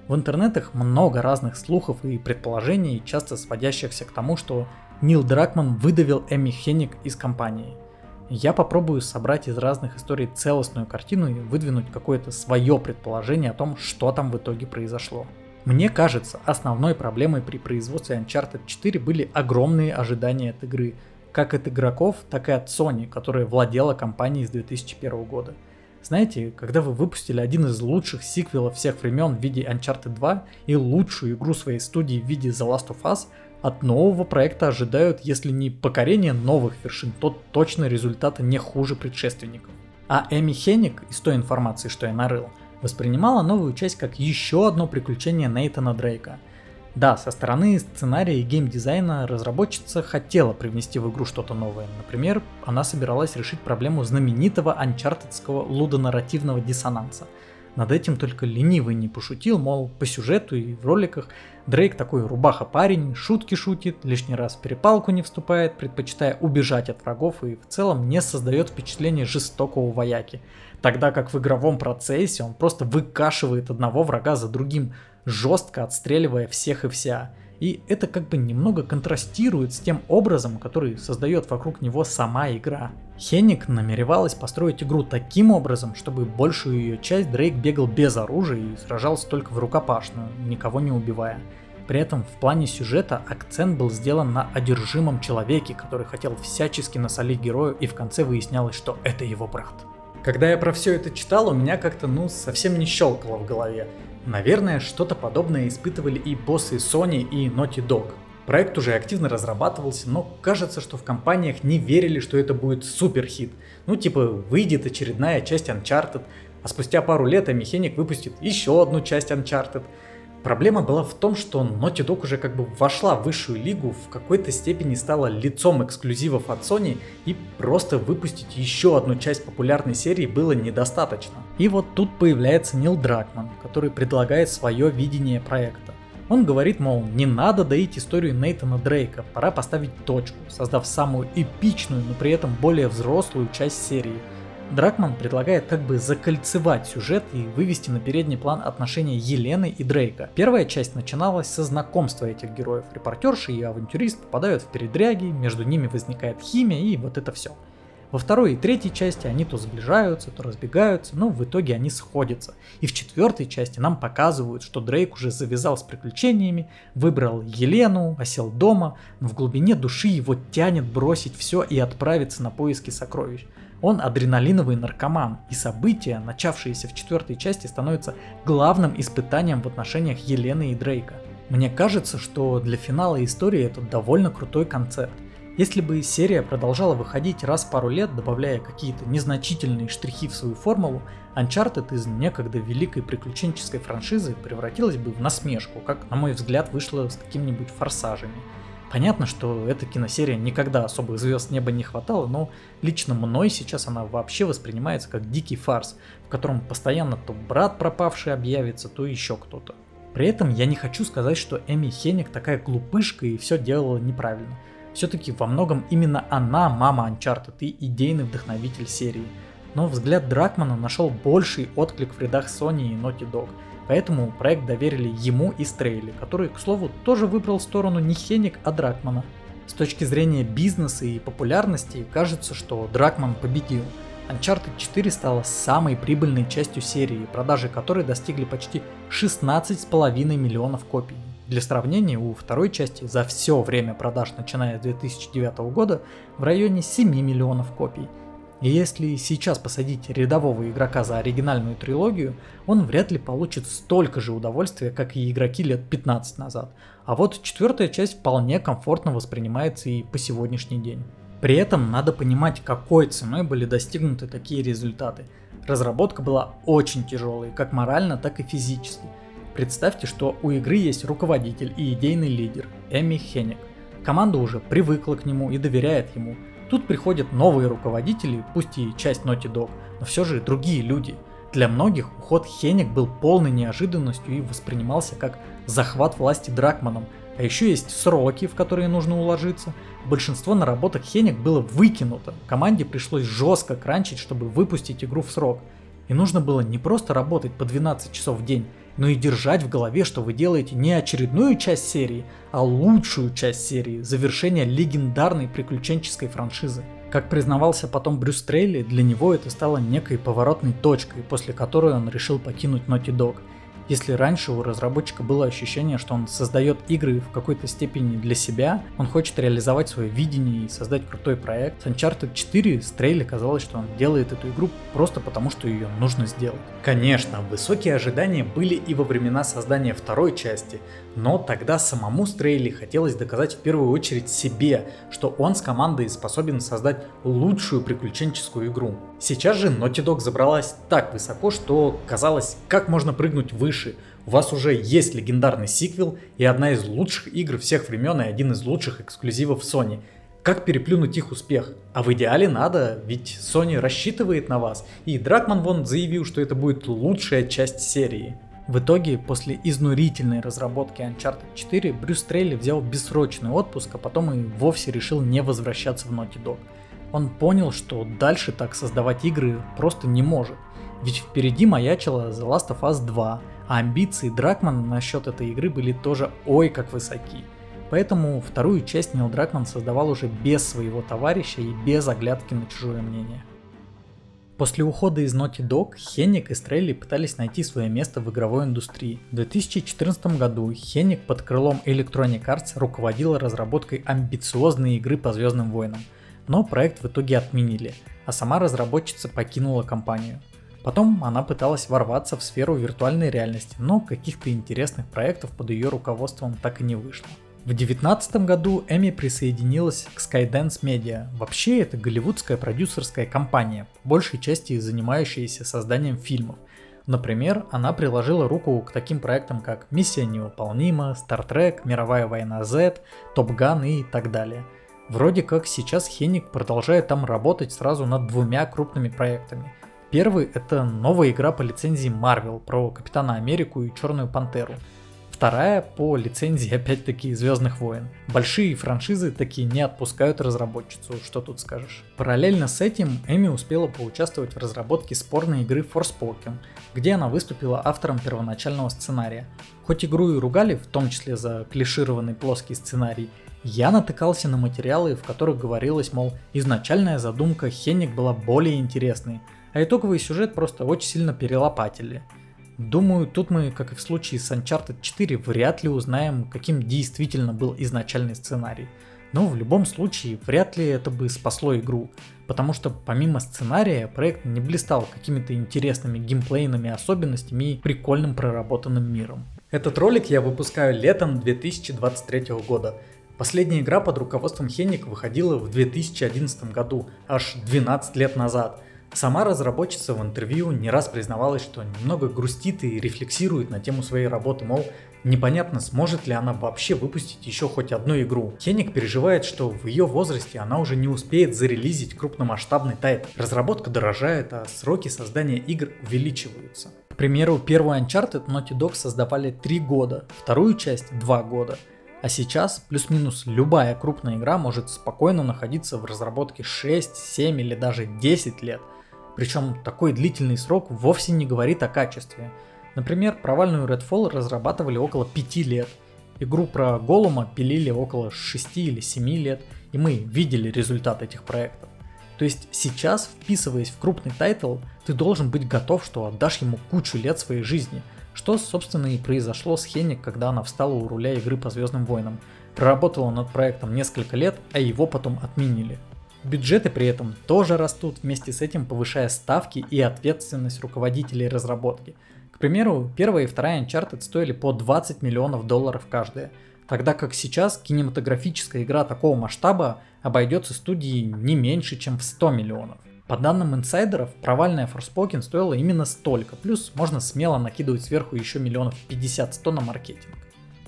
В интернетах много разных слухов и предположений, часто сводящихся к тому, что Нил Дракман выдавил Эми Хенник из компании – я попробую собрать из разных историй целостную картину и выдвинуть какое-то свое предположение о том, что там в итоге произошло. Мне кажется, основной проблемой при производстве Uncharted 4 были огромные ожидания от игры, как от игроков, так и от Sony, которая владела компанией с 2001 года. Знаете, когда вы выпустили один из лучших сиквелов всех времен в виде Uncharted 2 и лучшую игру своей студии в виде The Last of Us, от нового проекта ожидают, если не покорение новых вершин, то точно результата не хуже предшественников. А Эми Хенник, из той информации, что я нарыл, воспринимала новую часть как еще одно приключение Нейтана Дрейка. Да, со стороны сценария и геймдизайна разработчица хотела привнести в игру что-то новое. Например, она собиралась решить проблему знаменитого анчартедского лудонарративного диссонанса. Над этим только ленивый не пошутил, мол, по сюжету и в роликах Дрейк такой рубаха-парень, шутки шутит, лишний раз в перепалку не вступает, предпочитая убежать от врагов и в целом не создает впечатление жестокого вояки. Тогда как в игровом процессе он просто выкашивает одного врага за другим, жестко отстреливая всех и вся. И это как бы немного контрастирует с тем образом, который создает вокруг него сама игра. Хенник намеревалась построить игру таким образом, чтобы большую ее часть Дрейк бегал без оружия и сражался только в рукопашную, никого не убивая. При этом в плане сюжета акцент был сделан на одержимом человеке, который хотел всячески насолить герою и в конце выяснялось, что это его брат. Когда я про все это читал, у меня как-то ну совсем не щелкало в голове. Наверное, что-то подобное испытывали и боссы Sony и Naughty Dog. Проект уже активно разрабатывался, но кажется, что в компаниях не верили, что это будет супер хит. Ну типа выйдет очередная часть Uncharted, а спустя пару лет Амихеник выпустит еще одну часть Uncharted – Проблема была в том, что Naughty Dog уже как бы вошла в высшую лигу, в какой-то степени стала лицом эксклюзивов от Sony, и просто выпустить еще одну часть популярной серии было недостаточно. И вот тут появляется Нил Дракман, который предлагает свое видение проекта. Он говорит, мол, не надо доить историю Нейтана Дрейка, пора поставить точку, создав самую эпичную, но при этом более взрослую часть серии – Дракман предлагает как бы закольцевать сюжет и вывести на передний план отношения Елены и Дрейка. Первая часть начиналась со знакомства этих героев. Репортерши и авантюрист попадают в передряги, между ними возникает химия и вот это все. Во второй и третьей части они то сближаются, то разбегаются, но в итоге они сходятся. И в четвертой части нам показывают, что Дрейк уже завязал с приключениями, выбрал Елену, осел дома, но в глубине души его тянет бросить все и отправиться на поиски сокровищ. Он адреналиновый наркоман, и события, начавшиеся в четвертой части, становятся главным испытанием в отношениях Елены и Дрейка. Мне кажется, что для финала истории это довольно крутой концепт. Если бы серия продолжала выходить раз в пару лет, добавляя какие-то незначительные штрихи в свою формулу, Uncharted из некогда великой приключенческой франшизы превратилась бы в насмешку, как, на мой взгляд, вышло с какими-нибудь форсажами. Понятно, что эта киносерия никогда особых звезд неба не хватало, но лично мной сейчас она вообще воспринимается как дикий фарс, в котором постоянно то брат пропавший объявится, то еще кто-то. При этом я не хочу сказать, что Эми Хенник такая глупышка и все делала неправильно. Все-таки во многом именно она мама Uncharted и идейный вдохновитель серии. Но взгляд Дракмана нашел больший отклик в рядах Sony и Naughty Dog – Поэтому проект доверили ему и Стрейли, который, к слову, тоже выбрал сторону не Хеник, а Дракмана. С точки зрения бизнеса и популярности, кажется, что Дракман победил. Uncharted 4 стала самой прибыльной частью серии, продажи которой достигли почти 16,5 миллионов копий. Для сравнения, у второй части за все время продаж, начиная с 2009 года, в районе 7 миллионов копий – и если сейчас посадить рядового игрока за оригинальную трилогию, он вряд ли получит столько же удовольствия, как и игроки лет 15 назад. А вот четвертая часть вполне комфортно воспринимается и по сегодняшний день. При этом надо понимать, какой ценой были достигнуты такие результаты. Разработка была очень тяжелой, как морально, так и физически. Представьте, что у игры есть руководитель и идейный лидер Эми Хенник. Команда уже привыкла к нему и доверяет ему, Тут приходят новые руководители, пусть и часть Naughty Dog, но все же другие люди. Для многих уход Хеник был полной неожиданностью и воспринимался как захват власти Дракманом, а еще есть сроки, в которые нужно уложиться. Большинство наработок Хеник было выкинуто. Команде пришлось жестко кранчить, чтобы выпустить игру в срок. И нужно было не просто работать по 12 часов в день, но и держать в голове, что вы делаете не очередную часть серии, а лучшую часть серии, завершение легендарной приключенческой франшизы. Как признавался потом Брюс Трейли, для него это стало некой поворотной точкой, после которой он решил покинуть Naughty Dog – если раньше у разработчика было ощущение, что он создает игры в какой-то степени для себя, он хочет реализовать свое видение и создать крутой проект, с Uncharted 4 Стрейли казалось, что он делает эту игру просто потому, что ее нужно сделать. Конечно, высокие ожидания были и во времена создания второй части, но тогда самому Стрейли хотелось доказать в первую очередь себе, что он с командой способен создать лучшую приключенческую игру. Сейчас же Naughty Dog забралась так высоко, что казалось, как можно прыгнуть выше. У вас уже есть легендарный сиквел и одна из лучших игр всех времен и один из лучших эксклюзивов Sony. Как переплюнуть их успех? А в идеале надо, ведь Sony рассчитывает на вас. И Дракман вон заявил, что это будет лучшая часть серии. В итоге, после изнурительной разработки Uncharted 4, Брюс Трейли взял бессрочный отпуск, а потом и вовсе решил не возвращаться в Naughty Dog. Он понял, что дальше так создавать игры просто не может. Ведь впереди маячила The Last of Us 2, а амбиции Дракмана насчет этой игры были тоже ой как высоки. Поэтому вторую часть Нил Дракман создавал уже без своего товарища и без оглядки на чужое мнение. После ухода из Naughty Dog, Хенник и Стрелли пытались найти свое место в игровой индустрии. В 2014 году Хенник под крылом Electronic Arts руководил разработкой амбициозной игры по Звездным войнам, но проект в итоге отменили, а сама разработчица покинула компанию. Потом она пыталась ворваться в сферу виртуальной реальности, но каких-то интересных проектов под ее руководством так и не вышло. В 2019 году Эми присоединилась к Skydance Media. Вообще это голливудская продюсерская компания, по большей части занимающаяся созданием фильмов. Например, она приложила руку к таким проектам, как «Миссия невыполнима», «Star Trek», «Мировая война Z», «Топ Ган» и так далее. Вроде как сейчас Хенник продолжает там работать сразу над двумя крупными проектами. Первый это новая игра по лицензии Marvel про Капитана Америку и Черную Пантеру – Вторая по лицензии (laughs) опять-таки Звездных войн. Большие франшизы такие не отпускают разработчицу, что тут скажешь. Параллельно с этим Эми успела поучаствовать в разработке спорной игры Forspoken, где она выступила автором первоначального сценария. Хоть игру и ругали, в том числе за клишированный плоский сценарий, я натыкался на материалы, в которых говорилось, мол, изначальная задумка Хенник была более интересной, а итоговый сюжет просто очень сильно перелопатили – Думаю, тут мы, как и в случае с Uncharted 4, вряд ли узнаем, каким действительно был изначальный сценарий. Но в любом случае, вряд ли это бы спасло игру, потому что помимо сценария, проект не блистал какими-то интересными геймплейными особенностями и прикольным проработанным миром. Этот ролик я выпускаю летом 2023 года. Последняя игра под руководством Хенник выходила в 2011 году, аж 12 лет назад – Сама разработчица в интервью не раз признавалась, что немного грустит и рефлексирует на тему своей работы, мол, непонятно, сможет ли она вообще выпустить еще хоть одну игру. Хеник переживает, что в ее возрасте она уже не успеет зарелизить крупномасштабный тайп. Разработка дорожает, а сроки создания игр увеличиваются. К примеру, первую Uncharted Naughty Dog создавали 3 года, вторую часть 2 года. А сейчас плюс-минус любая крупная игра может спокойно находиться в разработке 6, 7 или даже 10 лет – причем такой длительный срок вовсе не говорит о качестве. Например, провальную Redfall разрабатывали около 5 лет. Игру про Голума пилили около 6 или 7 лет, и мы видели результат этих проектов. То есть сейчас, вписываясь в крупный title, ты должен быть готов, что отдашь ему кучу лет своей жизни, что, собственно, и произошло с Хенник, когда она встала у руля игры по Звездным войнам. Проработала над проектом несколько лет, а его потом отменили. Бюджеты при этом тоже растут, вместе с этим повышая ставки и ответственность руководителей разработки. К примеру, первая и вторая Uncharted стоили по 20 миллионов долларов каждая, тогда как сейчас кинематографическая игра такого масштаба обойдется студии не меньше, чем в 100 миллионов. По данным инсайдеров, провальная Forspoken стоила именно столько, плюс можно смело накидывать сверху еще миллионов 50-100 на маркетинг.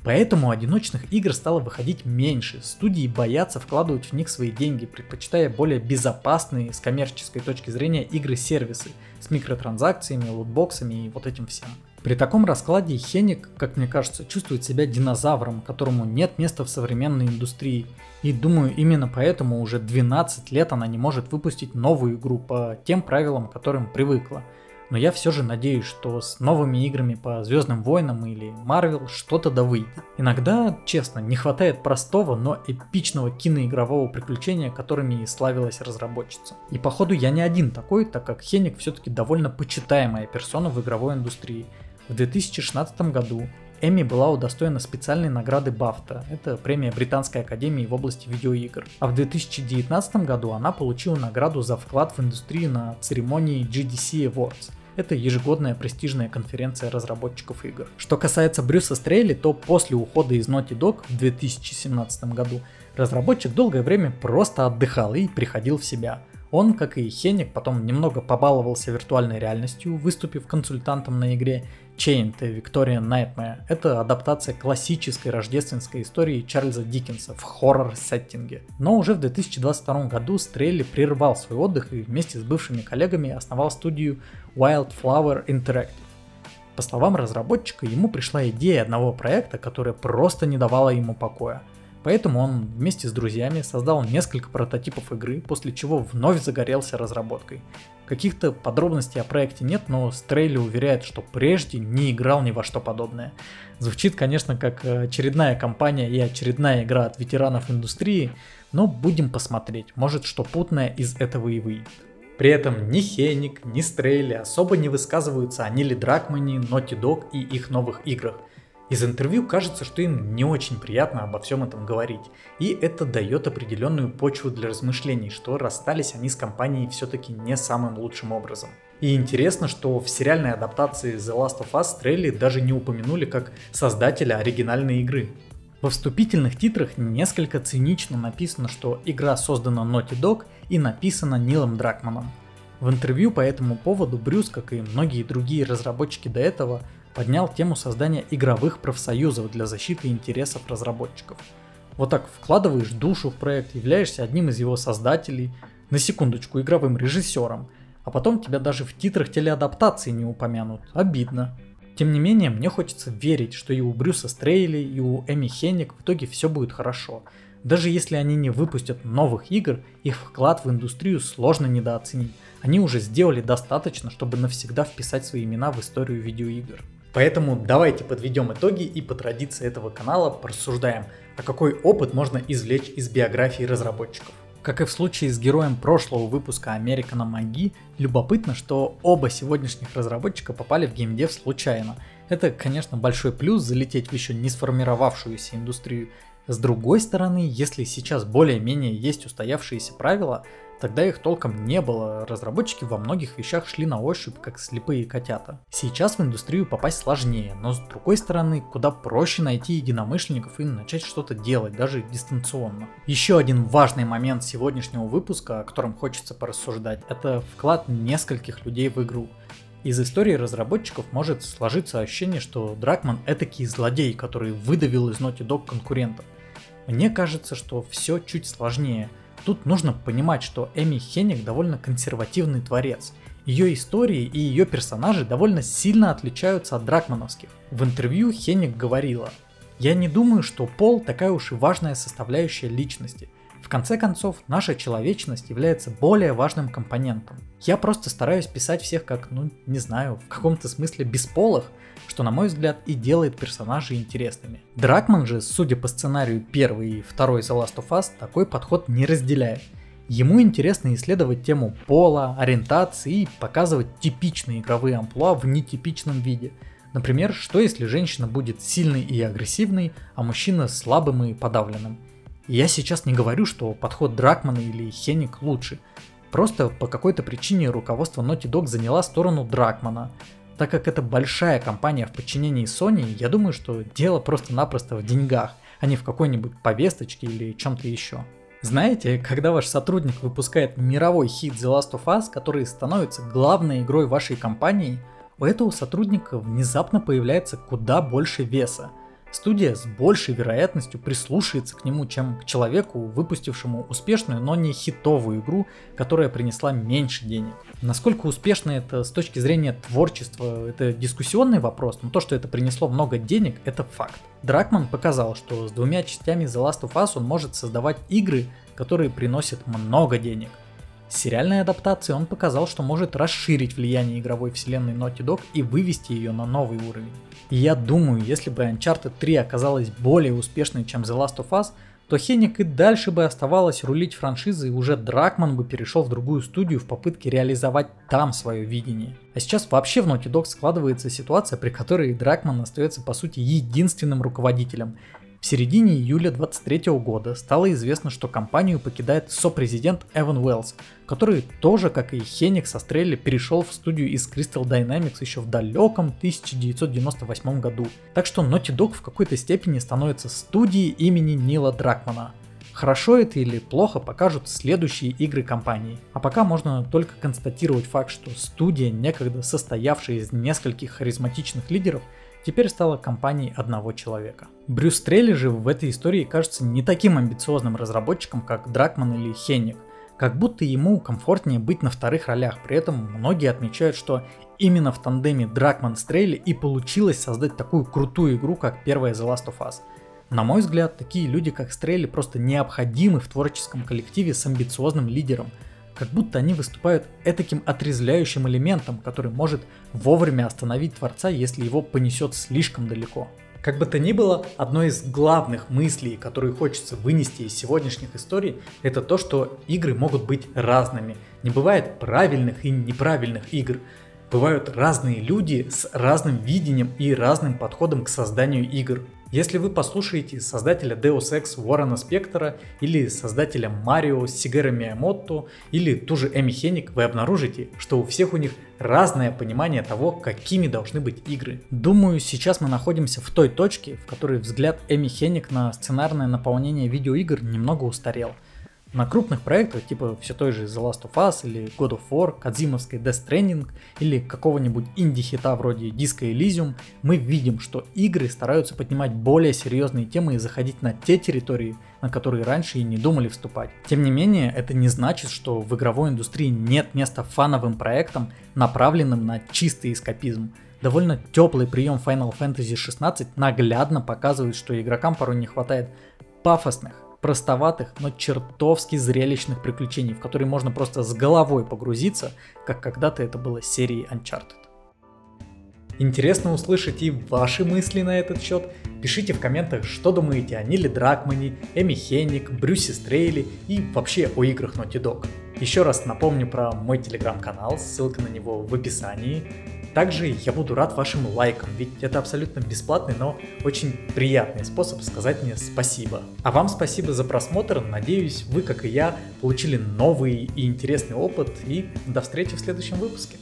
Поэтому одиночных игр стало выходить меньше, студии боятся вкладывать в них свои деньги, предпочитая более безопасные с коммерческой точки зрения игры-сервисы с микротранзакциями, лутбоксами и вот этим всем. При таком раскладе Хеник, как мне кажется, чувствует себя динозавром, которому нет места в современной индустрии. И думаю, именно поэтому уже 12 лет она не может выпустить новую игру по тем правилам, к которым привыкла – но я все же надеюсь, что с новыми играми по Звездным войнам или Марвел что-то да выйдет. Иногда, честно, не хватает простого, но эпичного киноигрового приключения, которыми и славилась разработчица. И походу я не один такой, так как Хеник все-таки довольно почитаемая персона в игровой индустрии. В 2016 году Эми была удостоена специальной награды Бафта. Это премия Британской Академии в области видеоигр. А в 2019 году она получила награду за вклад в индустрию на церемонии GDC Awards. Это ежегодная престижная конференция разработчиков игр. Что касается Брюса Стрейли, то после ухода из Naughty Dog в 2017 году разработчик долгое время просто отдыхал и приходил в себя. Он, как и Хеник, потом немного побаловался виртуальной реальностью, выступив консультантом на игре Chained Victorian Nightmare. Это адаптация классической рождественской истории Чарльза Диккенса в хоррор-сеттинге. Но уже в 2022 году Стрелли прервал свой отдых и вместе с бывшими коллегами основал студию Wildflower Interactive. По словам разработчика, ему пришла идея одного проекта, которая просто не давала ему покоя – Поэтому он вместе с друзьями создал несколько прототипов игры, после чего вновь загорелся разработкой. Каких-то подробностей о проекте нет, но Стрейли уверяет, что прежде не играл ни во что подобное. Звучит, конечно, как очередная компания и очередная игра от ветеранов индустрии, но будем посмотреть, может что путное из этого и выйдет. При этом ни Хеник, ни Стрейли особо не высказываются о Ниле Дракмане, Naughty Dog и их новых играх – из интервью кажется, что им не очень приятно обо всем этом говорить, и это дает определенную почву для размышлений, что расстались они с компанией все-таки не самым лучшим образом. И интересно, что в сериальной адаптации The Last of Us Трелли даже не упомянули как создателя оригинальной игры. Во вступительных титрах несколько цинично написано, что игра создана Naughty Dog и написана Нилом Дракманом. В интервью по этому поводу Брюс, как и многие другие разработчики до этого, поднял тему создания игровых профсоюзов для защиты интересов разработчиков. Вот так вкладываешь душу в проект, являешься одним из его создателей, на секундочку игровым режиссером, а потом тебя даже в титрах телеадаптации не упомянут. Обидно. Тем не менее, мне хочется верить, что и у Брюса Стрейли, и у Эми Хенник в итоге все будет хорошо. Даже если они не выпустят новых игр, их вклад в индустрию сложно недооценить. Они уже сделали достаточно, чтобы навсегда вписать свои имена в историю видеоигр. Поэтому давайте подведем итоги и по традиции этого канала порассуждаем, а какой опыт можно извлечь из биографии разработчиков. Как и в случае с героем прошлого выпуска Американа Маги, любопытно, что оба сегодняшних разработчика попали в геймдев случайно. Это, конечно, большой плюс залететь в еще не сформировавшуюся индустрию. С другой стороны, если сейчас более-менее есть устоявшиеся правила, Тогда их толком не было, разработчики во многих вещах шли на ощупь, как слепые котята. Сейчас в индустрию попасть сложнее, но с другой стороны, куда проще найти единомышленников и начать что-то делать, даже дистанционно. Еще один важный момент сегодняшнего выпуска, о котором хочется порассуждать, это вклад нескольких людей в игру. Из истории разработчиков может сложиться ощущение, что Дракман этакий злодей, который выдавил из Naughty Dog конкурентов. Мне кажется, что все чуть сложнее – Тут нужно понимать, что Эми Хенник довольно консервативный творец. Ее истории и ее персонажи довольно сильно отличаются от дракмановских. В интервью Хенник говорила, «Я не думаю, что пол такая уж и важная составляющая личности. В конце концов, наша человечность является более важным компонентом. Я просто стараюсь писать всех как, ну, не знаю, в каком-то смысле бесполых, что, на мой взгляд, и делает персонажей интересными. Дракман же, судя по сценарию первой и второй The Last of Us, такой подход не разделяет. Ему интересно исследовать тему пола, ориентации и показывать типичные игровые амплуа в нетипичном виде. Например, что если женщина будет сильной и агрессивной, а мужчина слабым и подавленным. Я сейчас не говорю, что подход Дракмана или Хеник лучше. Просто по какой-то причине руководство Naughty Dog заняла сторону Дракмана. Так как это большая компания в подчинении Sony, я думаю, что дело просто-напросто в деньгах, а не в какой-нибудь повесточке или чем-то еще. Знаете, когда ваш сотрудник выпускает мировой хит The Last of Us, который становится главной игрой вашей компании, у этого сотрудника внезапно появляется куда больше веса. Студия с большей вероятностью прислушается к нему, чем к человеку, выпустившему успешную, но не хитовую игру, которая принесла меньше денег. Насколько успешно это с точки зрения творчества, это дискуссионный вопрос, но то, что это принесло много денег, это факт. Дракман показал, что с двумя частями The Last of Us он может создавать игры, которые приносят много денег – с сериальной адаптацией он показал, что может расширить влияние игровой вселенной Naughty Dog и вывести ее на новый уровень. И я думаю, если бы Uncharted 3 оказалась более успешной, чем The Last of Us, то Хеник и дальше бы оставалось рулить франшизой, и уже Дракман бы перешел в другую студию в попытке реализовать там свое видение. А сейчас вообще в Naughty Dog складывается ситуация, при которой Дракман остается по сути единственным руководителем, в середине июля 2023 года стало известно, что компанию покидает сопрезидент Эван Уэллс, который тоже, как и Хеник со Стрелли, перешел в студию из Crystal Dynamics еще в далеком 1998 году. Так что Naughty Dog в какой-то степени становится студией имени Нила Дракмана. Хорошо это или плохо покажут следующие игры компании. А пока можно только констатировать факт, что студия, некогда состоявшая из нескольких харизматичных лидеров, теперь стала компанией одного человека. Брюс Трелли же в этой истории кажется не таким амбициозным разработчиком, как Дракман или Хенник. Как будто ему комфортнее быть на вторых ролях, при этом многие отмечают, что именно в тандеме Дракман Стрелли и получилось создать такую крутую игру, как первая The Last of Us. На мой взгляд, такие люди, как Стрелли, просто необходимы в творческом коллективе с амбициозным лидером – как будто они выступают этаким отрезвляющим элементом, который может вовремя остановить Творца, если его понесет слишком далеко. Как бы то ни было, одной из главных мыслей, которые хочется вынести из сегодняшних историй, это то, что игры могут быть разными. Не бывает правильных и неправильных игр. Бывают разные люди с разным видением и разным подходом к созданию игр. Если вы послушаете создателя Deus Ex Уоррена Спектора или создателя Марио Сигера Миямото или ту же Эми Хеник, вы обнаружите, что у всех у них разное понимание того, какими должны быть игры. Думаю, сейчас мы находимся в той точке, в которой взгляд Эми Хеник на сценарное наполнение видеоигр немного устарел – на крупных проектах, типа все той же The Last of Us или God of War, Кадзимовской Death Stranding или какого-нибудь инди-хита вроде Disco Elysium, мы видим, что игры стараются поднимать более серьезные темы и заходить на те территории, на которые раньше и не думали вступать. Тем не менее, это не значит, что в игровой индустрии нет места фановым проектам, направленным на чистый эскапизм. Довольно теплый прием Final Fantasy 16 наглядно показывает, что игрокам порой не хватает пафосных, простоватых, но чертовски зрелищных приключений, в которые можно просто с головой погрузиться, как когда-то это было с серией Uncharted. Интересно услышать и ваши мысли на этот счет. Пишите в комментах, что думаете о Ниле Дракмане, Эми Хенник, Брюсе Стрейли и вообще о играх Naughty Dog. Еще раз напомню про мой телеграм-канал, ссылка на него в описании. Также я буду рад вашим лайкам, ведь это абсолютно бесплатный, но очень приятный способ сказать мне спасибо. А вам спасибо за просмотр, надеюсь вы, как и я, получили новый и интересный опыт и до встречи в следующем выпуске.